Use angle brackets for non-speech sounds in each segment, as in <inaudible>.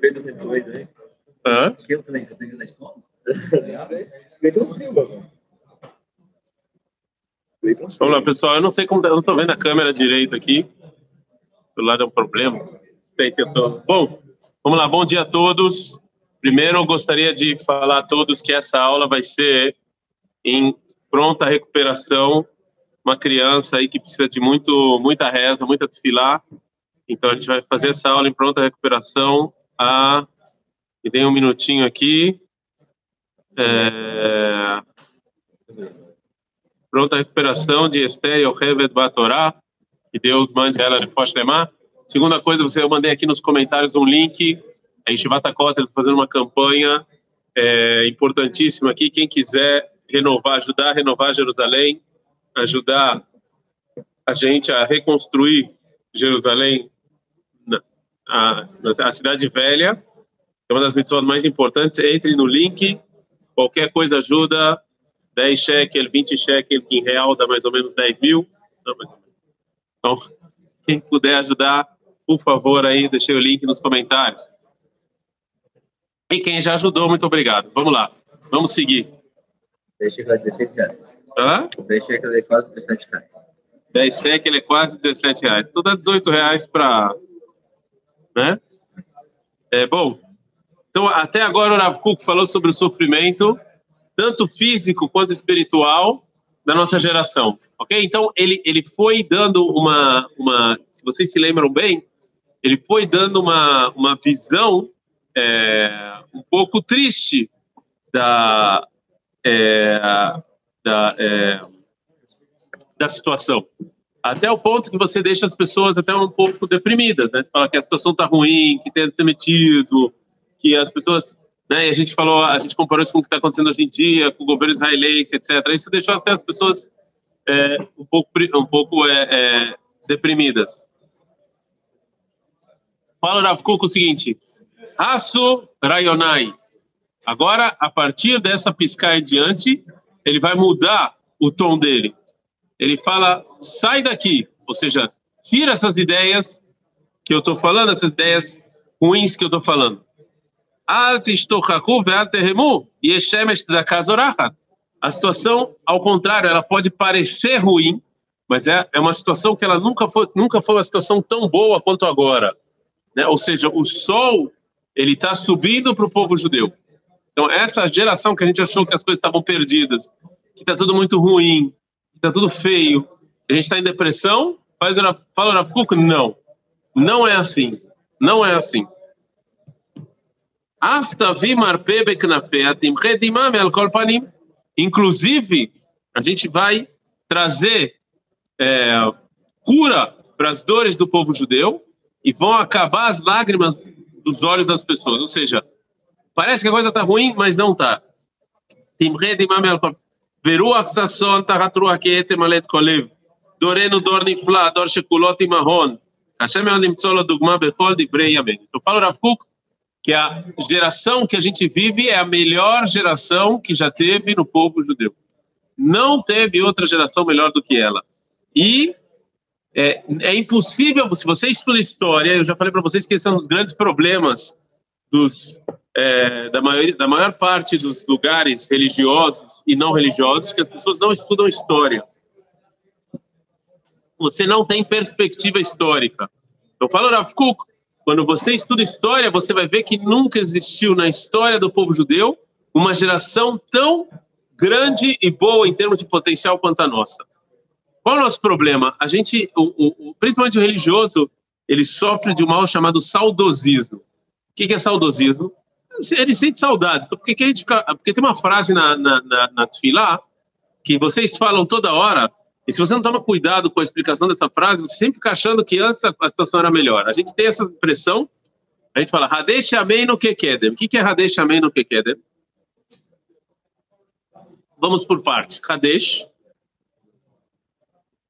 Veio 208 aí. Hã? Que eu falei, eu tenho na escola. <laughs> Cleiton Silva, velho. Vamos lá, pessoal. Eu não sei como. tá- Eu não tô vendo a câmera direito aqui. Do lado é um problema. Não sei se eu tô. Bom, vamos lá. Bom dia a todos. Primeiro, eu gostaria de falar a todos que essa aula vai ser em pronta recuperação. Uma criança aí que precisa de muito, muita reza, muita tefilá. Então, a gente vai fazer essa aula em pronta recuperação. Ah, me dê um minutinho aqui. É... Pronta recuperação de Esther Yocheved Batorá. Que Deus mande ela de Fosh Lemar. Segunda coisa, você, eu mandei aqui nos comentários um link. A Yeshivat Kotel está fazendo uma campanha é, importantíssima aqui. Quem quiser renovar, ajudar a renovar Jerusalém, ajudar a gente a reconstruir Jerusalém, a, a cidade velha, é uma das missões mais importantes. Entre no link, qualquer coisa ajuda. 10 shekel, 20 shekel, que em real dá mais ou menos 10 mil. Então, quem puder ajudar, por favor, aí, deixei o link nos comentários. E quem já ajudou, muito obrigado. Vamos lá, vamos seguir. Deixa eu 16 reais. Hã? Deixa eu é quase 17 reais. 10 shekel é quase 17 reais. Tudo dá 18 reais para. Né? É bom. Então, até agora o Rav Kuk falou sobre o sofrimento, tanto físico quanto espiritual, da nossa geração. Ok? Então, ele, ele foi dando uma, uma. Se vocês se lembram bem, ele foi dando uma, uma visão é, um pouco triste da. é, da é, da situação. Até o ponto que você deixa as pessoas até um pouco deprimidas, né? Você fala que a situação está ruim, que tem antisemitismo, que as pessoas, né? E a gente falou, a gente comparou isso com o que está acontecendo hoje em dia, com o governo israelense, etc. Isso deixou até as pessoas é, um pouco, um pouco é, é, deprimidas. Fala, Rav Kuk, o seguinte: Hasu Rayonai. Agora, a partir dessa piscar em diante, ele vai mudar o tom dele ele fala, sai daqui, ou seja, tira essas ideias que eu estou falando, essas ideias ruins que eu estou falando. A situação, ao contrário, ela pode parecer ruim, mas é, é uma situação que ela nunca foi, nunca foi uma situação tão boa quanto agora. Né? Ou seja, o sol ele está subindo para o povo judeu. Então, essa geração que a gente achou que as coisas estavam perdidas, que está tudo muito ruim, está tudo feio, a gente está em depressão, faz o Rav- fala o Rav Kuk, não. Não é assim. Não é assim. Inclusive, a gente vai trazer é, cura para as dores do povo judeu e vão acabar as lágrimas dos olhos das pessoas. Ou seja, parece que a coisa está ruim, mas não está. תמחה דמעה מעל כל... ורוח ששון תחת רוח כי עת תמלא את כל לב. דורנו דור נפלא, דור שכולו תימהון. השם מאוד למצוא לו דוגמה בכל דברי ימינו. Então fala o Rav Kuk que a geração que a gente vive é a melhor geração que já teve no povo judeu. Não teve outra geração melhor do que ela. E é, é impossível, se você estuda história, eu já falei para vocês que esse é um dos grandes problemas dos, é, da, maior, da maior parte dos lugares religiosos e não religiosos, que as pessoas não estudam história. Você não tem perspectiva histórica. Eu falo, Rav Kuk, quando você estuda história, você vai ver que nunca existiu na história do povo judeu uma geração tão grande e boa em termos de potencial quanto a nossa. Qual é o nosso problema? A gente, o, o, principalmente o religioso, ele sofre de um mal chamado saudosismo. O que é saudosismo? Ele sente saudades. Então, por que, a gente fica, porque tem uma frase na, na, na, na que vocês falam toda hora, e se você não toma cuidado com a explicação dessa frase, você sempre fica achando que antes a, a situação era melhor. A gente tem essa impressão, a gente fala, Hadesh Amém no Kekedem. O que, que é Hadesh Amém no Kekedem? Vamos por parte. Hadesh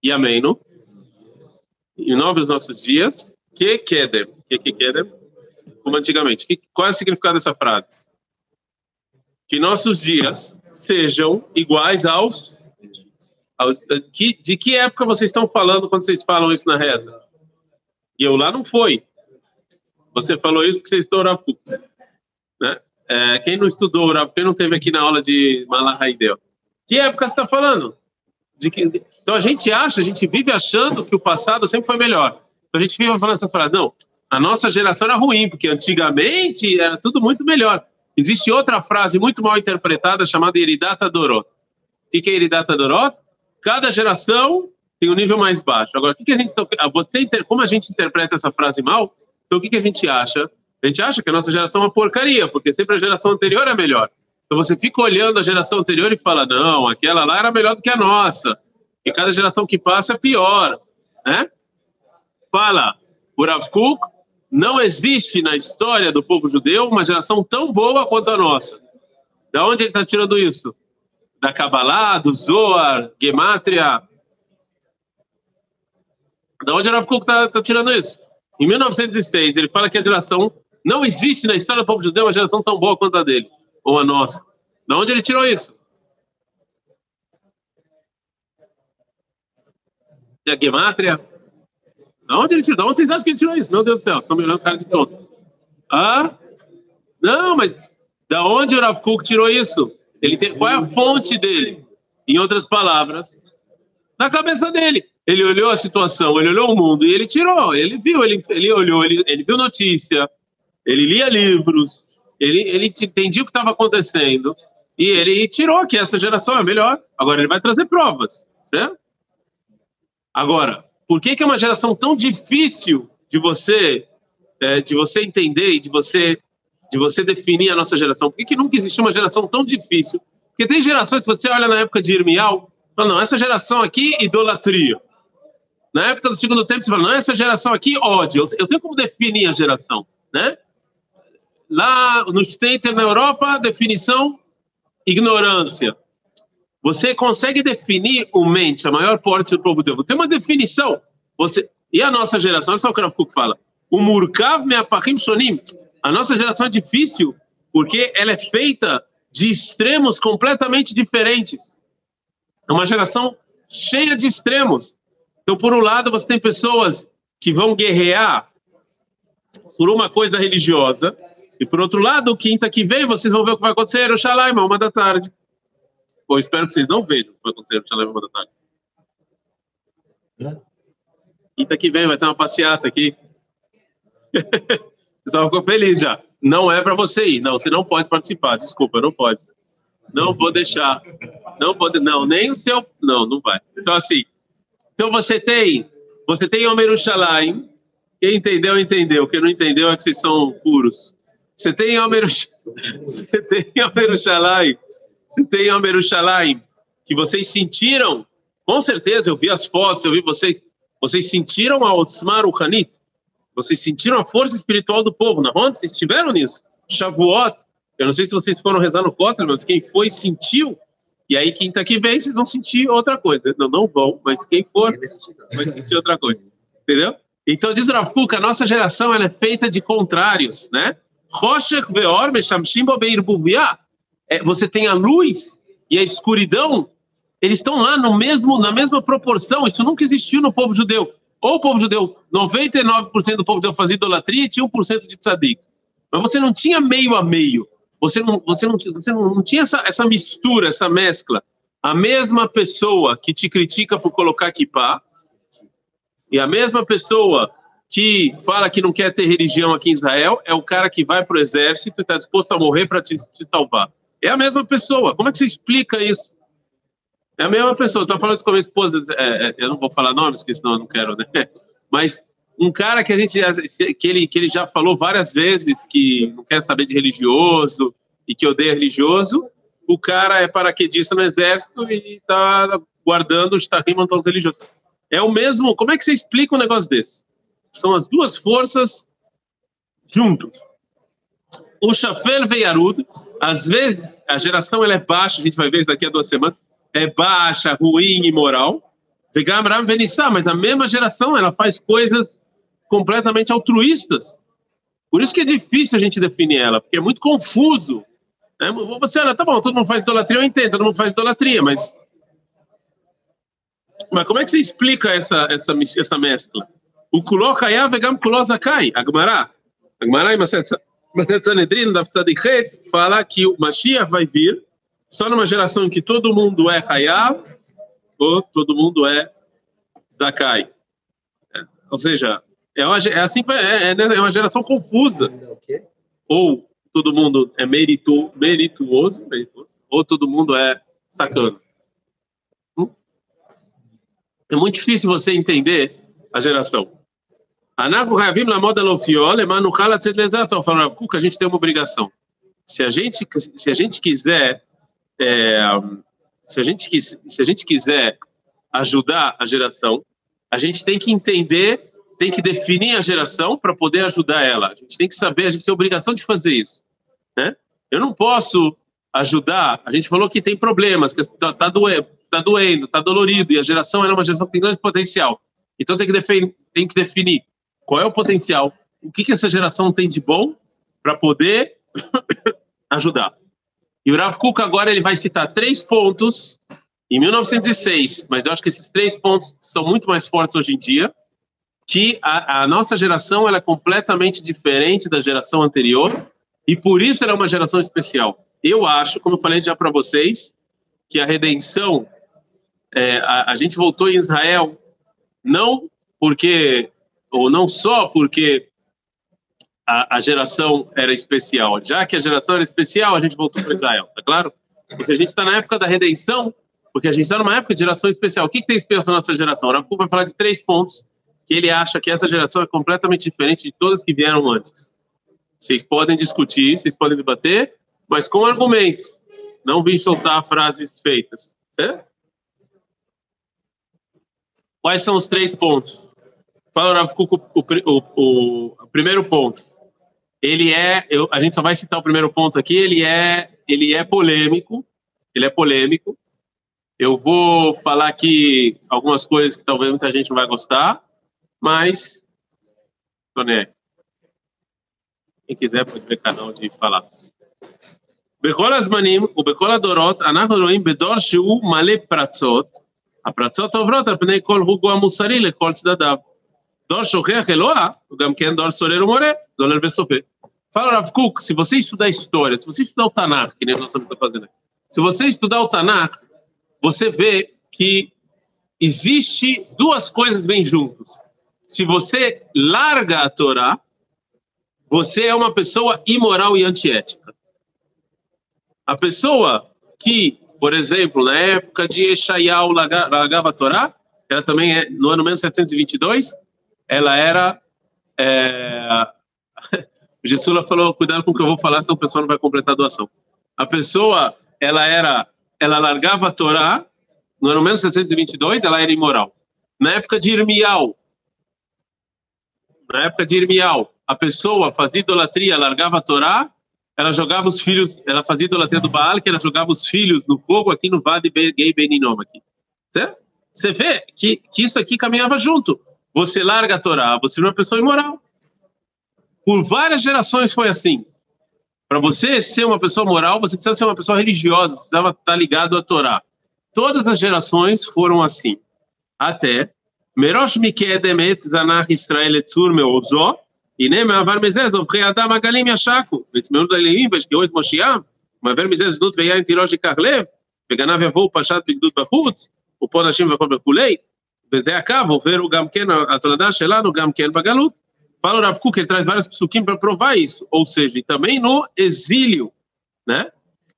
e Ameno. Em novos nossos dias. Que Kedem. Que que? Como antigamente. Que, qual é o significado dessa frase? Que nossos dias sejam iguais aos. aos que, de que época vocês estão falando quando vocês falam isso na reza? E eu lá não foi. Você falou isso porque você estudou Kuk. Né? É, quem não estudou Rav, quem não teve aqui na aula de Malahaideu? Que época você está falando? Que, então a gente acha, a gente vive achando que o passado sempre foi melhor. Então a gente vive falando essas frases. Não, a nossa geração era ruim, porque antigamente era tudo muito melhor. Existe outra frase muito mal interpretada chamada Iridata Dorot. O que é Iridata Dorot? Cada geração tem um nível mais baixo. Agora, o que, a gente, você, como a gente interpreta essa frase mal? Então, o que, a gente acha? A gente acha que a nossa geração é uma porcaria, porque sempre a geração anterior é melhor. Então você fica olhando a geração anterior e fala, não, aquela lá era melhor do que a nossa. E cada geração que passa é pior. Né? Fala, o Rav Kuk, não existe na história do povo judeu uma geração tão boa quanto a nossa. Da onde ele está tirando isso? Da Kabbalah, do Zohar, Gematria. Da onde Rav Kuk está tá tirando isso? Em 1906, ele fala que a geração não existe na história do povo judeu uma geração tão boa quanto a dele, ou a nossa. De onde ele tirou isso? E a Gematria? De onde ele tirou? De onde vocês acham que ele tirou isso? Meu Deus do céu, estão me olhando cara de tonto. Ah? Não, mas da onde o Rav Kuk tirou isso? Ele tem, qual é a fonte dele? Em outras palavras, na cabeça dele. Ele olhou a situação, ele olhou o mundo e ele tirou. Ele viu, ele, ele olhou, ele, ele viu notícia, ele lia livros, ele, ele entendia o que estava acontecendo e ele tirou que essa geração é melhor. Agora ele vai trazer provas, certo? Agora, por que, que é uma geração tão difícil de você é, de você entender e de você de você definir a nossa geração? Por que, que nunca existiu uma geração tão difícil? Porque tem gerações, se você olha na época de Irmial, fala, não, essa geração aqui, idolatria. Na época do segundo tempo, você fala, não, essa geração aqui, ódio. Eu tenho como definir a geração, né? Lá no Stater, na Europa, definição, ignorância. Você consegue definir o mente, a maior parte do povo judeu. Tem uma definição. Você E a nossa geração, olha só o que o fala. O Murkav Me'apachim Shonim. A nossa geração é difícil porque ela é feita de extremos completamente diferentes. É uma geração cheia de extremos. Então, por um lado, você tem pessoas que vão guerrear por uma coisa religiosa, e por outro lado, quinta que vem, vocês vão ver o que vai acontecer, o Shalaim, uma da tarde. Ou espero que vocês não vejam o que vai acontecer, o Shalaim, uma da tarde. Quinta que vem vai ter uma passeata aqui. <laughs> o pessoal ficou feliz já. Não é para você ir. Não, você não pode participar. Desculpa, não pode. Não vou deixar. Não pode, não, nem o seu. Não, não vai. Então, assim. Então você tem. Você tem Omer Shalaim. Quem entendeu, entendeu. Quem não entendeu é que vocês são puros. Você tem Omer <laughs> Você tem Omer Shalaim. Você tem Omer Shalaim. Que vocês sentiram. Com certeza, eu vi as fotos, eu vi vocês. Vocês sentiram a Otsmar Hanit? Vocês sentiram a força espiritual do povo, na Ronda? Vocês estiveram nisso? Shavuot. Eu não sei se vocês foram rezar no Kotel, mas quem foi sentiu. E aí, quinta que vem, vocês vão sentir outra coisa. Não, não vão, mas quem for vai sentir outra coisa. Entendeu? Então, diz Rav Kuk, a nossa geração ela é feita de contrários, né? Roshech veor meshamshim é, Você tem a luz e a escuridão eles estão lá no mesmo, na mesma proporção. Isso nunca existiu no povo judeu. Ou o povo judeu, 99% do povo judeu fazia idolatria e tinha 1% de tzadik. Mas você não tinha meio a meio. Você não, você não, você não, não tinha essa, essa mistura, essa mescla. A mesma pessoa que te critica por colocar kippah e a mesma pessoa que fala que não quer ter religião aqui em Israel é o cara que vai para o exército e está disposto a morrer para te, te salvar. É a mesma pessoa. Como é que você explica isso? É a mesma pessoa. Estou falando isso com a minha esposa. É, é, eu não vou falar nomes, porque senão eu não quero, né? <laughs> Mas um cara que a gente que ele que ele já falou várias vezes que não quer saber de religioso e que odeia religioso. O cara é paraquedista no exército e está guardando os tarim os religiosos. É o mesmo. Como é que você explica um negócio desse? São as duas forças juntos. O Shafel Veiarud, às vezes a geração ela é baixa, a gente vai ver isso daqui a duas semanas é baixa, ruim, imoral. Mas a mesma geração ela faz coisas completamente altruístas. Por isso que é difícil a gente definir ela, porque é muito confuso. Né? Você, olha, tá bom, todo mundo faz idolatria, eu entendo, todo mundo faz idolatria, mas. Mas como é que você explica essa, essa, essa mescla? O Kuló Hayav Vegam Kuló Zakai, Agmará. A Gemara em Maset Sanedrin, da Tzadikhet, fala que o Mashiach vai vir só numa geração em que todo mundo é Hayav ou todo mundo é Zakai. É, ou seja, é, uma, é assim, é, é uma geração confusa. Quê? Ou todo mundo é merito, merituoso, merituoso, ou todo mundo é sacana. Hum? É muito difícil você entender a geração. Falaram, Kuk, a gente tem uma obrigação. Se a gente, se a gente quiser. É, se a gente, se a gente quiser ajudar a geração, a gente tem que entender, tem que definir a geração para poder ajudar ela. A gente tem que saber, a gente tem a obrigação de fazer isso. Né? Eu não posso ajudar. A gente falou que tem problemas, que está tá, tá doendo, está doendo, tá dolorido, e a geração era é uma geração que tem grande potencial. Então tem que, definir, tem que definir qual é o potencial, o que, que essa geração tem de bom para poder <coughs> ajudar. E o Rav Kuk agora ele vai citar três pontos em 1906, mas eu acho que esses três pontos são muito mais fortes hoje em dia, que a, a nossa geração ela é completamente diferente da geração anterior e por isso ela é uma geração especial. Eu acho, como eu falei já para vocês, que a redenção, é, a, a gente voltou em Israel não porque ou não só porque a, a geração era especial, já que a geração era especial, a gente voltou para Israel, tá claro? Seja, a gente está na época da redenção, porque a gente está numa época de geração especial. O que, que tem especial na nossa geração? O vai falar de três pontos que ele acha que essa geração é completamente diferente de todas que vieram antes. Vocês podem discutir, vocês podem debater, mas com argumentos. Não vim soltar frases feitas, certo? Quais são os três pontos? Fala o Rav Kuk, o, o, o, o primeiro ponto. Ele é, eu, a gente só vai citar o primeiro ponto aqui, ele é, ele é polêmico, ele é polêmico. Eu vou falar aqui algumas coisas que talvez muita gente não vai gostar, mas tô nem aí. Quem quiser pode ver canal de falar. בכל הזמנים ובכל הדורות אנחנו רואים בדור שהוא מלא פרצות, הפרצות עוברות על פני כל הוגו המוסרי לכל צדדיו. Dor Shohech Eloa, o Gam Ken Dor Soreiro More, Doler Vesopê. Fala, Rav Kuk, se você estudar história, se você estudar o Tanakh, que nem nós estamos fazendo aqui, se você estudar o Tanakh, você vê que existe duas coisas bem juntas. Se você larga a Torá, você é uma pessoa imoral e antiética. A pessoa que, por exemplo, na época de Eshayal largava a Torá, ela também é no ano menos 722, ela era. É... <laughs> O Gessula falou: cuidado com o que eu vou falar, senão o pessoal não vai completar a doação. A pessoa, ela era. Ela largava a Torá, no ano 1722, ela era imoral. Na época de Irmial, na época de Irmial, a pessoa fazia idolatria, largava a Torá, ela jogava os filhos, ela fazia idolatria do Baal, que ela jogava os filhos no fogo aqui no Vale Gay Beninom. Certo? Você vê que, que isso aqui caminhava junto você larga a Torá, você é uma pessoa imoral. Por várias gerações foi assim. Para você ser uma pessoa moral, você precisa ser uma pessoa religiosa, você precisava estar ligado à Torá. Todas as gerações foram assim. Até Merosh Mikedemet Zanach Israel Etzur Meozó, Inem Avar Mezez, Ovrei Adam Agalim Yashaku, Vitzmenud Aleim, Vashgeoit Moshiach, Maver Mezez Nut Veyain Tirosh Karlev, Veganav Yavou Pashat Bigdud Bahutz, Upon Hashim Vekol Bekulei, ופה נשים וכל וכולי, וזה הקו, עובר גם כן, התולדה שלנו גם כן בגלות. Fala o Rav Kuk, ele traz vários psukim para provar isso, ou seja, e também no exílio, né?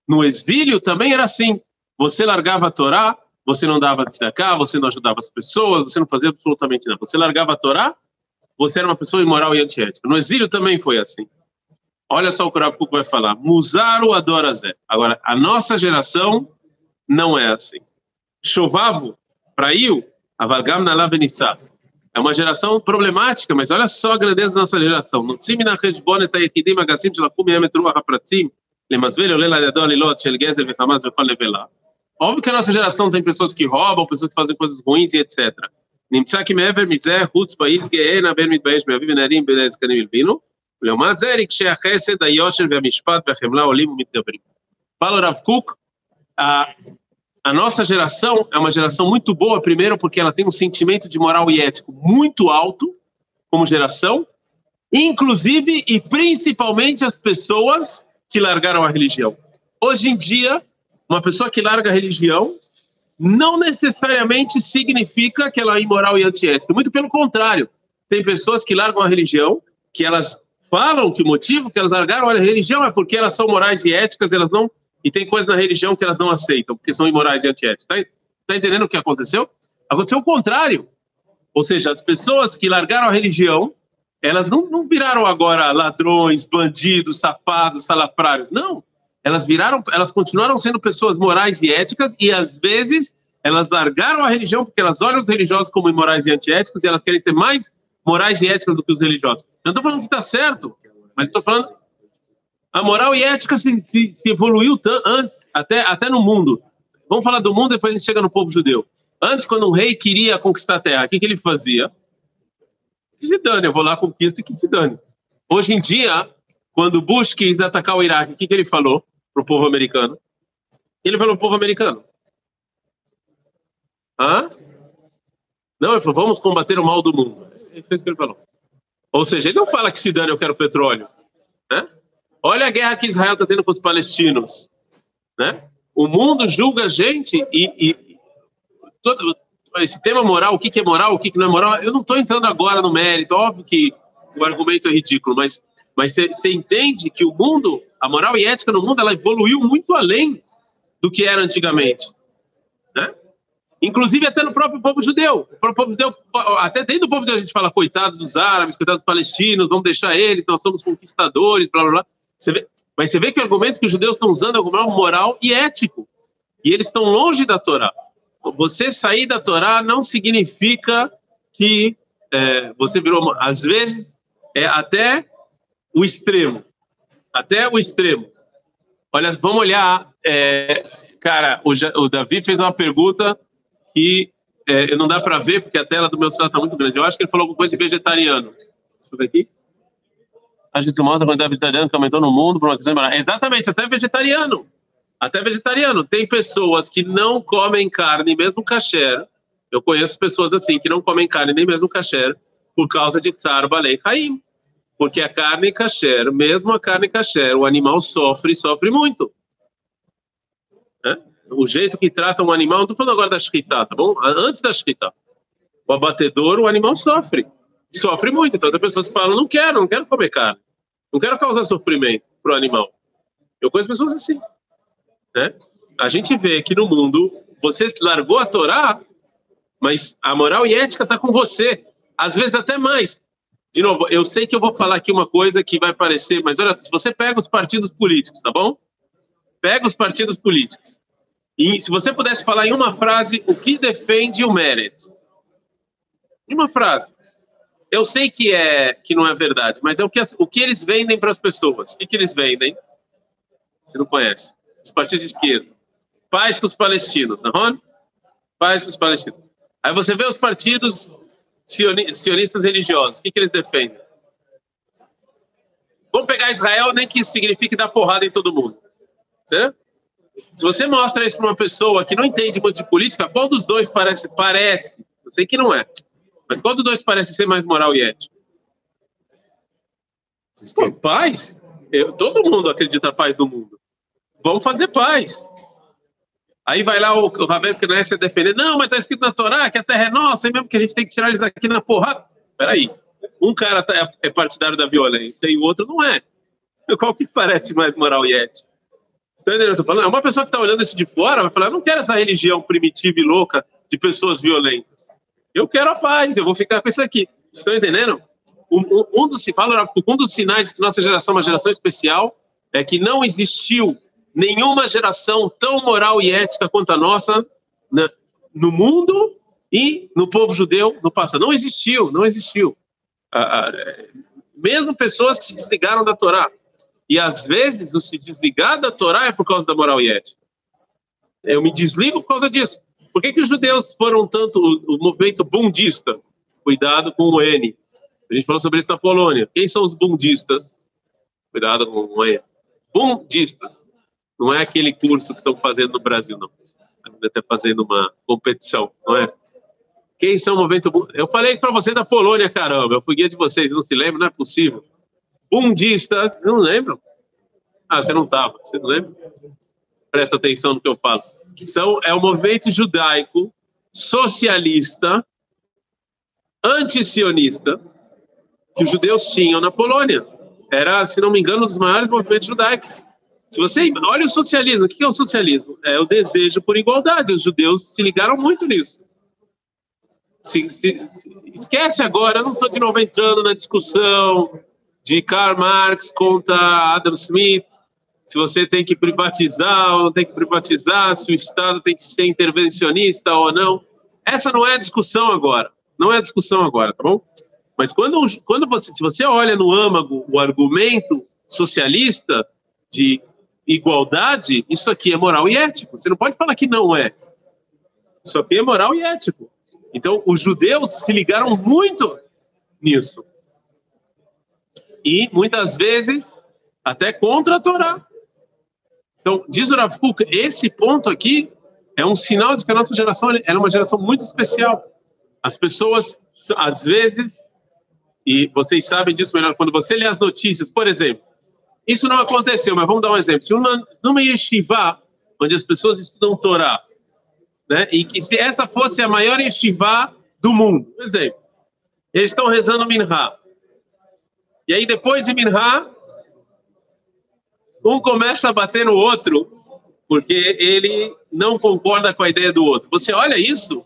No exílio também era assim, você largava a Torá, você não dava tzedakah, você não ajudava as pessoas, você não fazia absolutamente nada. Você largava a Torá, você era uma pessoa imoral e antiética. No exílio também foi assim. Olha só o que o Rav Kuk vai falar. Muzaru adora Zé. Agora, a nossa geração não é assim. Chovavo, Praiu, Avalgam Nalav Benissá. É uma geração problemática, mas olha só a grandeza da nossa geração. נוציא מן החשבון את היחידים הגסים שלקחו מהם את רוח הפרצים, למזווה עולה לידו עלילות של גזל וחמאס וכל נבלה. Óbvio que a nossa geração tem pessoas que roubam, pessoas que fazem coisas ruins e etc. נמצא כי מעבר מזה חוץ באיס גאה נבל מתבייש מאביו ונערים בין הזקנים הלבינו, ולעומת זה רגשי החסד, היושר והמשפט והחמלה עולים ומתגברים. Fala o Rav Kuk, a, nossa geração é uma geração muito boa, primeiro porque ela tem um sentimento de moral e ético muito alto como geração, inclusive e principalmente as pessoas que largaram a religião. Hoje em dia, uma pessoa que larga a religião não necessariamente significa que ela é imoral e antiética. Muito pelo contrário. Tem pessoas que largam a religião, que elas falam que o motivo que elas largaram a religião é porque elas são morais e éticas, elas não e tem coisas na religião que elas não aceitam, porque são imorais e antiéticas. Está tá entendendo o que aconteceu? Aconteceu o contrário. Ou seja, as pessoas que largaram a religião, elas não, não viraram agora ladrões, bandidos, safados, salafrários. Não. Elas viraram, elas continuaram sendo pessoas morais e éticas e às vezes elas largaram a religião porque elas olham os religiosos como imorais e antiéticos e elas querem ser mais morais e éticas do que os religiosos. Eu estou falando que está certo, mas estou falando a moral e ética se, se, se evoluiu antes, até, até no mundo. Vamos falar do mundo, depois a gente chega no povo judeu. Antes, quando um rei queria conquistar a terra, o que, que ele fazia? Que se dane, eu vou lá, conquisto e que se dane. Hoje em dia, quando Bush quis atacar o Iraque, o que, que ele falou para o povo americano? Ele falou para o povo americano. Hã? Não, ele falou, vamos combater o mal do mundo. Ele fez o que ele falou. Ou seja, ele não fala que se dane, eu quero petróleo. Né? Olha a guerra que Israel está tendo com os palestinos. Né? O mundo julga a gente e, e todo esse tema moral, o que, é moral, o que, não é moral, eu não estou entrando agora no mérito. Óbvio que o argumento é ridículo, mas mas você entende que o mundo, a moral e ética no mundo, ela evoluiu muito além do que era antigamente. Né? Inclusive até no próprio povo judeu. O povo judeu, até dentro do povo judeu a gente fala, coitado dos árabes, coitado dos palestinos, vamos deixar eles, nós somos conquistadores, blá blá blá. Você vê, mas você vê que o argumento que os judeus estão usando é argumento moral e ético. E eles estão longe da Torá. Você sair da Torá não significa que é, você virou. Às vezes, é até o extremo. Até o extremo. Olha, vamos olhar. É, cara, o, o, Davi fez uma pergunta que é, não dá para ver, porque a tela do meu celular está muito grande. Eu acho que ele falou alguma coisa de vegetariano. Deixa eu ver aqui a gente mostra a quantidade vegetariana que aumentou no mundo por uma questão Exatamente, até vegetariano. Até vegetariano. Tem pessoas que não comem carne, mesmo kasher. Eu conheço pessoas assim que não comem carne nem mesmo kasher por causa de tsar balei haim. Porque a carne kasher, mesmo a carne kasher, o animal sofre, sofre muito. É? O jeito que trata um animal, não estou falando agora da shkita, tá bom? Antes da shkita. O abatedor, o animal sofre sofre muito. Então, tem pessoas que falam: não quero, não quero comer carne, não quero causar sofrimento para o animal. Eu conheço pessoas assim. Né? A gente vê que no mundo você largou a Torá, mas a moral e ética está com você, às vezes até mais. De novo, eu sei que eu vou falar aqui uma coisa que vai parecer, mas olha, se você pega os partidos políticos, tá bom? Pega os partidos políticos. E se você pudesse falar em uma frase o que defende o Meretz. Em uma frase. Eu sei que é que não é verdade, mas é o que, o que eles vendem para as pessoas. O que, que eles vendem? Você não conhece? Os partidos de esquerda. Paz com os palestinos, não é? Paz com os palestinos. Aí você vê os partidos sionistas religiosos. O que, que eles defendem? Vamos pegar Israel, nem que signifique dar porrada em todo mundo. Certo? Se você mostra isso para uma pessoa que não entende muito de política, qual dos dois parece? Parece. Eu sei que não é. Mas qual dos dois parece ser mais moral e ético? Pô, paz? Eu, todo mundo acredita na paz do mundo. Vamos fazer paz. Aí vai lá o, o Ravel Knesset defender. Não, mas está escrito na Torá que a terra é nossa, e mesmo que a gente tem que tirar eles aqui na porrada. Peraí. Um cara tá, é, é partidário da violência e o outro não é. Qual que parece mais moral e ético? Entendendo? Tô falando? É uma pessoa que está olhando isso de fora vai falar: eu não quero essa religião primitiva e louca de pessoas violentas. Eu quero a paz, eu vou ficar com isso aqui. Estão entendendo? Um, dos, um dos sinais de que nossa geração é uma geração especial é que não existiu nenhuma geração tão moral e ética quanto a nossa na, no mundo e no povo judeu no passado. Não existiu, não existiu. Ah, ah, mesmo pessoas que se desligaram da Torá. E às vezes o se desligar da Torá é por causa da moral e ética. Eu me desligo por causa disso. Por que, que os judeus foram tanto o, o movimento bundista? Cuidado com o N. A gente falou sobre isso na Polônia. Quem são os bundistas? Cuidado com o N. Bundistas. Não é aquele curso que estão fazendo no Brasil, não. Está fazendo uma competição, não é? Quem são o movimento... Eu falei para você da Polônia, caramba. Eu fui guia de vocês, não se lembra? Não é possível. Bundistas, não lembram? Ah, você não estava, você não lembra? Presta atenção no que eu falo. São, é o movimento judaico socialista anti-sionista que os judeus tinham na Polônia. Era, se não me engano, um dos maiores movimentos judaicos. Se você olha o socialismo, o que é o socialismo? É o desejo por igualdade. Os judeus se ligaram muito nisso. Se, se- se- esquece agora, eu não estou de novo entrando na discussão de Karl Marx contra Adam Smith, se você tem que privatizar ou não tem que privatizar, se o Estado tem que ser intervencionista ou não. Essa não é a discussão agora. Não é a discussão agora, tá bom? Mas quando, quando você, se você olha no âmago o argumento socialista de igualdade, isso aqui é moral e ético. Você não pode falar que não é. Isso aqui é moral e ético. Então, os judeus se ligaram muito nisso. E, muitas vezes, até contra a Torá. Então, diz o Rav Kuk, esse ponto aqui é um sinal de que a nossa geração ela é uma geração muito especial. As pessoas, às vezes, e vocês sabem disso melhor, quando você lê as notícias, por exemplo, isso não aconteceu, mas vamos dar um exemplo. Se numa, numa yeshiva, onde as pessoas estudam Torá, né, e que se essa fosse a maior yeshiva do mundo, por exemplo, eles estão rezando Minha. E aí, depois de Minha, um começa a bater no outro, porque ele não concorda com a ideia do outro. Você olha isso,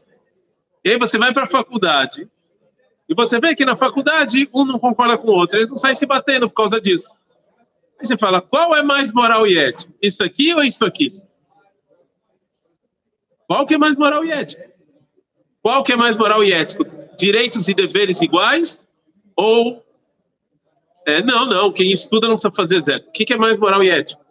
e aí você vai para a faculdade, e você vê que na faculdade um não concorda com o outro, eles não saem se batendo por causa disso. Aí você fala, qual é mais moral e ético? Isso aqui ou isso aqui? Qual que é mais moral e ético? Qual que é mais moral e ético? Direitos e deveres iguais? Ou... É, não, não, quem estuda não precisa fazer exército. O que, que é mais moral e ético?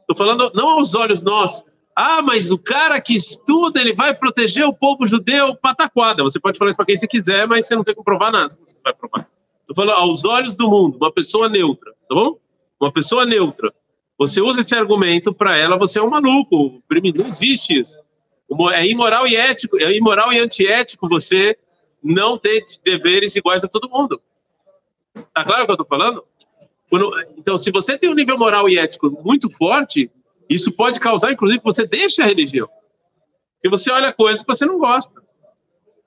Estou falando não aos olhos nossos. Ah, mas o cara que estuda, ele vai proteger o povo judeu pataquada. Você pode falar isso para quem você quiser, mas você não tem que provar nada. Você vai provar? Estou falando aos olhos do mundo, uma pessoa neutra, tá bom? Uma pessoa neutra. Você usa esse argumento para ela, você é um maluco. Não existe isso. É imoral e ético, é imoral e antiético você não ter deveres iguais a todo mundo. Tá claro o que eu estou falando? Quando, então, se você tem um nível moral e ético muito forte, isso pode causar, inclusive, que você deixe a religião. Porque você olha coisas que você não gosta.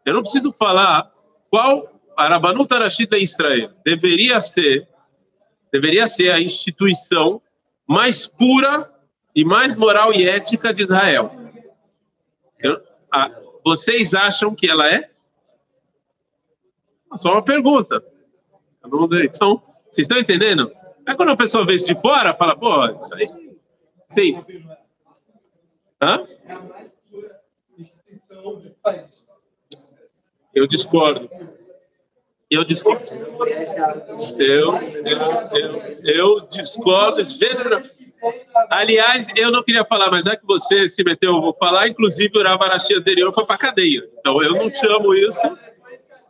Eu não preciso falar qual Arabanut Arashid em Israel deveria ser, deveria ser a instituição mais pura e mais moral e ética de Israel. Eu, ah, vocês acham que ela é? Só uma pergunta. Então, vocês estão entendendo? É quando a pessoa vê isso de fora, fala, pô, isso aí. Sim. Hã? Eu discordo. Eu discordo. Eu, eu, eu, eu discordo de gênero. Aliás, eu não queria falar, mas já que você se meteu, eu vou falar. Inclusive, o Ravarashi anterior foi para cadeia. Então, eu não chamo isso,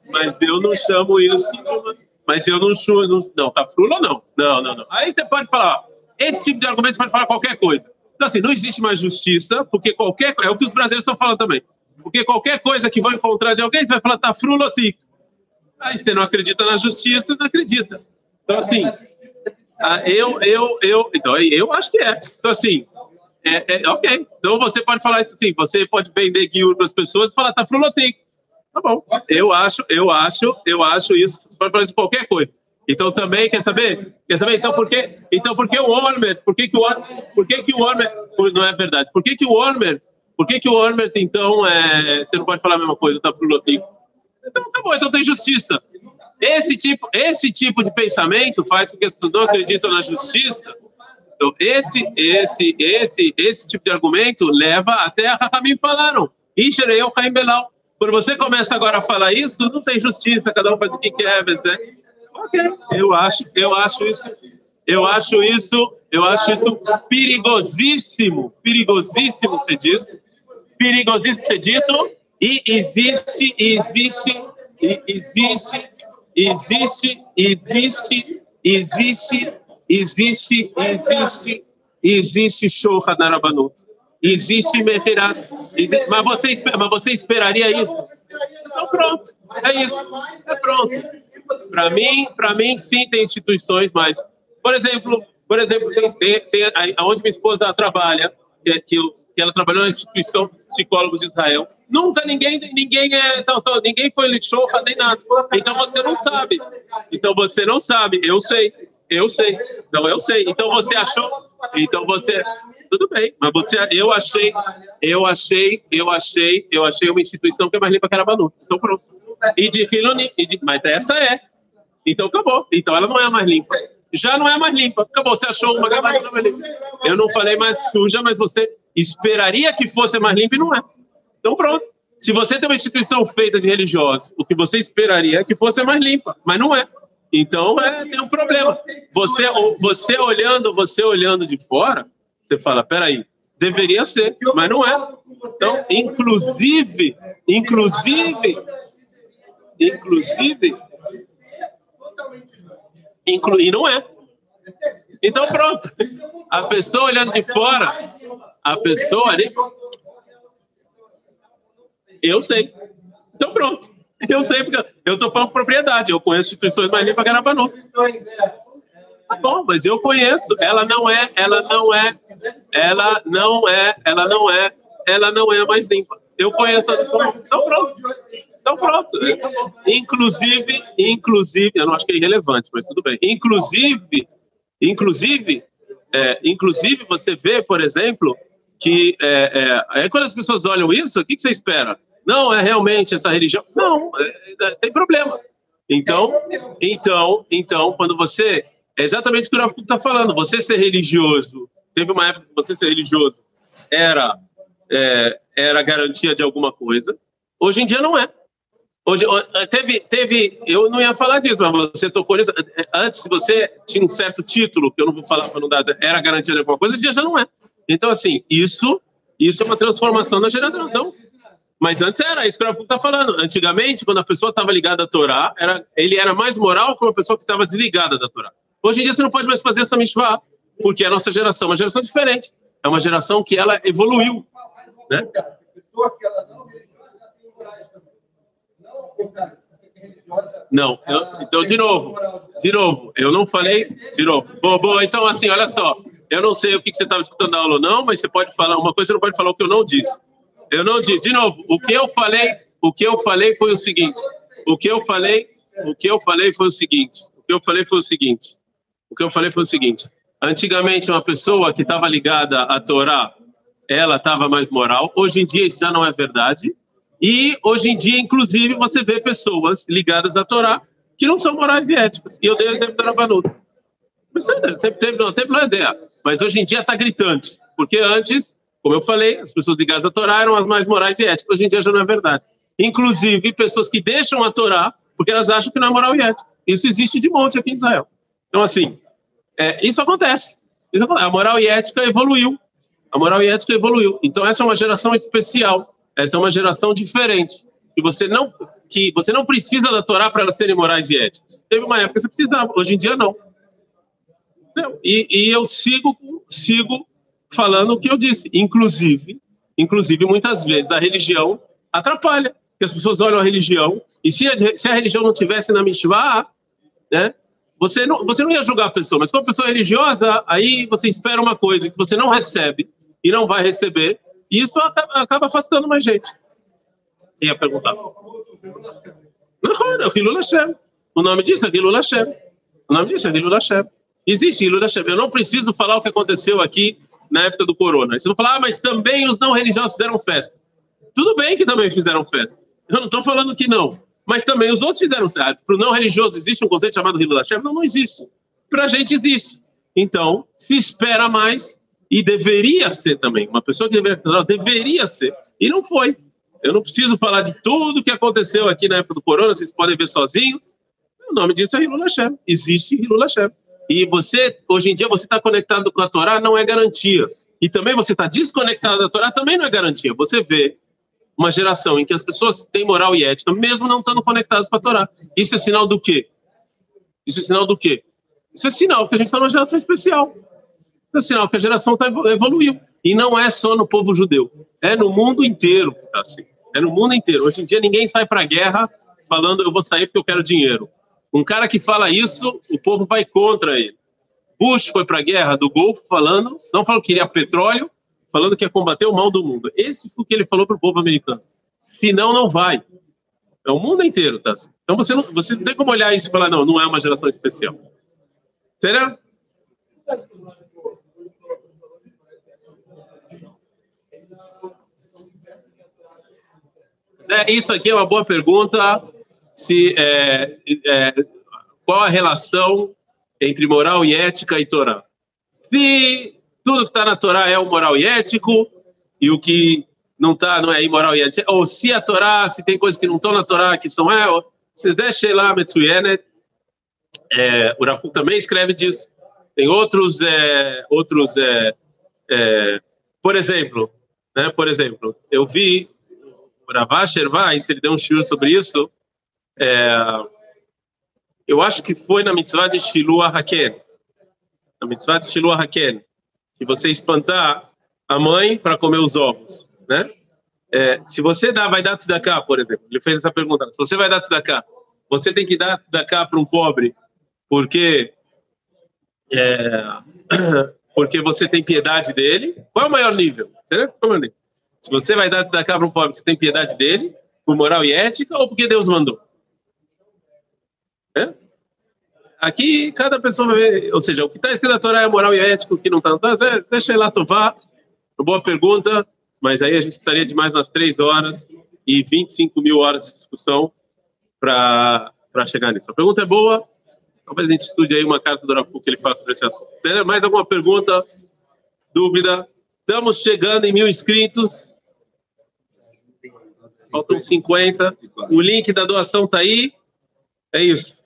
mas eu não chamo isso de uma mas eu não sou. Não, não tá frula não? Não, não, não. Aí você pode falar, esse tipo de argumento você pode falar qualquer coisa. Então, assim, não existe mais justiça, porque qualquer. É o que os brasileiros estão falando também. Porque qualquer coisa que vão encontrar de alguém, você vai falar, tá frula ou tic. Aí você não acredita na justiça, não acredita. Então, assim, eu, eu, eu. Então, eu acho que é. Então, assim. É, é, ok. Então você pode falar isso assim, você pode vender guiur para as pessoas e falar, tá tic. Tá bom. Eu acho, eu acho, eu acho isso. Você pode falar isso qualquer coisa. Então também quer saber? Quer saber? Então por que? Então por que o Ormer? Por que que o Por que que o Ormer? Não é verdade. Por que que o Ormer? Por que que o Ormer então é? Você não pode falar a mesma coisa, tá pro lotico. Então tá bom. Então tem justiça. Esse tipo, esse tipo de pensamento faz com que as pessoas não acreditam na justiça. Então esse, esse, esse, esse tipo de argumento leva até a Rahamim falaram. Ishereu Caim Belau. Quando você começa agora a falar isso, não tem justiça, cada um faz o que quer, né? Ok, eu acho, eu acho isso, eu acho isso, eu acho isso perigosíssimo, perigosíssimo ser dito, perigosíssimo ser dito, e existe, existe, existe, existe, existe, existe, existe, existe, existe Shoha na Rabanut. Existe. Existe, mas, você, mas você esperaria isso? Então pronto, é isso. É pronto. Para mim, para mim sim tem instituições, mas por exemplo, por exemplo, tem, tem, tem aonde minha esposa trabalha, que, que, que ela trabalhou na instituição psicólogos de Israel. Nunca ninguém ninguém é então, então, ninguém foi lixou nem nada. Então você não sabe. Então você não sabe. Eu sei. Eu sei. Então eu sei. Então você achou? Então você tudo bem, mas você eu achei, eu achei, eu achei, eu achei uma instituição que é mais limpa que a Arabanu. Então pronto. E de Hiloni, e de, mas essa é. Então acabou. Então ela não é mais limpa. Já não é mais limpa. Acabou. Você achou uma que é mais limpa. Eu não falei mais suja, mas você esperaria que fosse mais limpa e não é. Então pronto. Se você tem uma instituição feita de religiosos, o que você esperaria é que fosse mais limpa, mas não é. Então é, tem um problema. Você, você olhando, você olhando de fora, você fala, peraí, deveria ser, mas não é. Então, inclusive, inclusive, inclusive, inclu, e não é. Então pronto. A pessoa olhando de fora, a pessoa ali, eu sei. Então pronto. <laughs> Eu sei, porque eu estou falando propriedade. Eu conheço instituições mais limpas que Arabanu. Tá bom, mas eu conheço. Ela não é, ela não é, ela não é, ela não é, ela não é a mais limpa. Eu conheço. Então pronto. Então pronto. Inclusive, inclusive, eu não acho que é irrelevante, mas tudo bem. Inclusive, inclusive, é, inclusive você vê, por exemplo, que é, é, quando as pessoas olham isso, o que, que você espera? Não, é realmente essa religião. Não, é, é, tem problema. Então, então, então, quando você. É exatamente o que o Rafa está falando. Você ser religioso. Teve uma época que você ser religioso era, é, era garantia de alguma coisa. Hoje em dia não é. Hoje, teve, teve, eu não ia falar disso, mas você tocou nisso. Antes, você tinha um certo título, que eu não vou falar para não dar, era garantia de alguma coisa, hoje em dia já não é. Então, assim, isso, isso é uma transformação na geração. Mas antes era isso que o está falando. Antigamente, quando a pessoa estava ligada à Torá, era, ele era mais moral que uma pessoa que estava desligada da Torá. Hoje em dia você não pode mais fazer essa mishvah, porque a nossa geração é uma geração diferente. É uma geração que ela evoluiu. Né? Não, eu, então de novo, de novo, eu não falei, de novo. Bom, bom, então assim, olha só, eu não sei o que, que você estava escutando na aula ou não, mas você pode falar, uma coisa você não pode falar o que eu não disse. Eu não disse. De novo, o que eu falei, o que eu falei foi o seguinte. O que eu falei, o que eu falei foi o seguinte. O que eu falei foi o seguinte. O que eu falei foi o seguinte. Antigamente, uma pessoa que estava ligada à Torá, ela estava mais moral. Hoje em dia, isso já não é verdade. E hoje em dia, inclusive, você vê pessoas ligadas à Torá que não são morais e éticas. E eu dei o exemplo da Rabanuta. Sempre teve, não teve uma ideia. Mas hoje em dia está gritante. Porque antes como eu falei, as pessoas ligadas à Torá eram as mais morais e éticas. Hoje em dia já não é verdade. Inclusive, pessoas que deixam a Torá porque elas acham que não é moral e ética. Isso existe de monte aqui em Israel. Então, assim, é, isso acontece. Isso acontece. A moral e ética evoluiu. A moral e ética evoluiu. Então, essa é uma geração especial. Essa é uma geração diferente. Que você não, que você não precisa da Torá para elas serem morais e éticas. Teve uma época que você precisava, hoje em dia não. Então, e, e eu sigo, sigo falando o que eu disse. Inclusive, inclusive muitas vezes a religião atrapalha, porque as pessoas olham a religião e se a, se a religião não tivesse na Mishvah, né, você não, você não ia julgar a pessoa, mas a pessoa é religiosa, aí você espera uma coisa que você não recebe e não vai receber, e isso acaba, acaba afastando mais gente. Você ia perguntar. Não, Hilul Hashem. O nome disso é Hilul Hashem. O nome disso é Hilul Hashem. Existe Hilul Hashem. Eu não preciso falar o que aconteceu aqui na época do corona. Você vai falar, ah, mas também os não religiosos fizeram festa. Tudo bem que também fizeram festa. Eu não estou falando que não. Mas também os outros fizeram festa. Para o não religioso existe um conceito chamado Hilo da? Não, não existe. Para a gente existe. Então, se espera mais e deveria ser também. Uma pessoa que deveria, deveria ser. E não foi. Eu não preciso falar de tudo que aconteceu aqui na época do corona, vocês podem ver sozinho. O nome disso é Hilul Hashem. Existe Hilul Hashem. E você, hoje em dia, você está conectado com a Torá, não é garantia. E também você está desconectado da Torá, também não é garantia. Você vê uma geração em que as pessoas têm moral e ética, mesmo não estando conectadas com a Torá. Isso é sinal do quê? Isso é sinal do quê? Isso é sinal que a gente está numa geração especial. Isso é sinal que a geração tá, evoluiu. E não é só no povo judeu, é no mundo inteiro está assim. É no mundo inteiro. Hoje em dia ninguém sai para a guerra falando eu vou sair porque eu quero dinheiro. Um cara que fala isso, o povo vai contra ele. Bush foi para a guerra do Golfo falando, não falou que queria petróleo, falando que ia combater o mal do mundo. Esse foi o que ele falou para o povo americano. Senão, não vai. É o mundo inteiro, tá? Então você não, você não tem como olhar isso e falar, não, não é uma geração especial. Será? É, isso aqui é uma boa pergunta. Se, é, é, qual a relação entre moral e ética e Torá? Se tudo que está na Torá é o moral e ético, e o que não está não é imoral e ético, ou se a Torá, se tem coisas que não estão na Torá que são é, se deixa lá Metsuyenet, é, o Rafu também escreve disso. Tem outros, é, outros, é, é, por exemplo, né, por exemplo, eu vi o Ravash Ervais, ele deu um shiur sobre isso, é, eu acho que foi na mitzvah de Shilu Haken, na mitzvah de Shilu Haken, que você espantar a mãe para comer os ovos, né? É, se você dá, vai dar tzedakah, por exemplo, ele fez essa pergunta, se você vai dar tzedakah, você tem que dar tzedakah para um pobre, porque é, <coughs> porque você tem piedade dele. Qual é o maior nível? Se você vai dar tzedakah para um pobre, você tem piedade dele, por moral e ética, ou porque Deus mandou? É? Aqui, cada pessoa ver, ou seja, o que está escrito na Torá é moral e ético, o que não está, não está, deixa lá tovar, boa pergunta, mas aí a gente precisaria de mais umas três horas e 25 mil horas de discussão para chegar nisso. A pergunta é boa, talvez a gente estude aí uma carta do Rafu que ele faça sobre esse assunto. Tem mais alguma pergunta, dúvida? Estamos chegando em mil inscritos. Faltam 50. O link da doação está aí. É isso.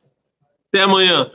Até amanhã.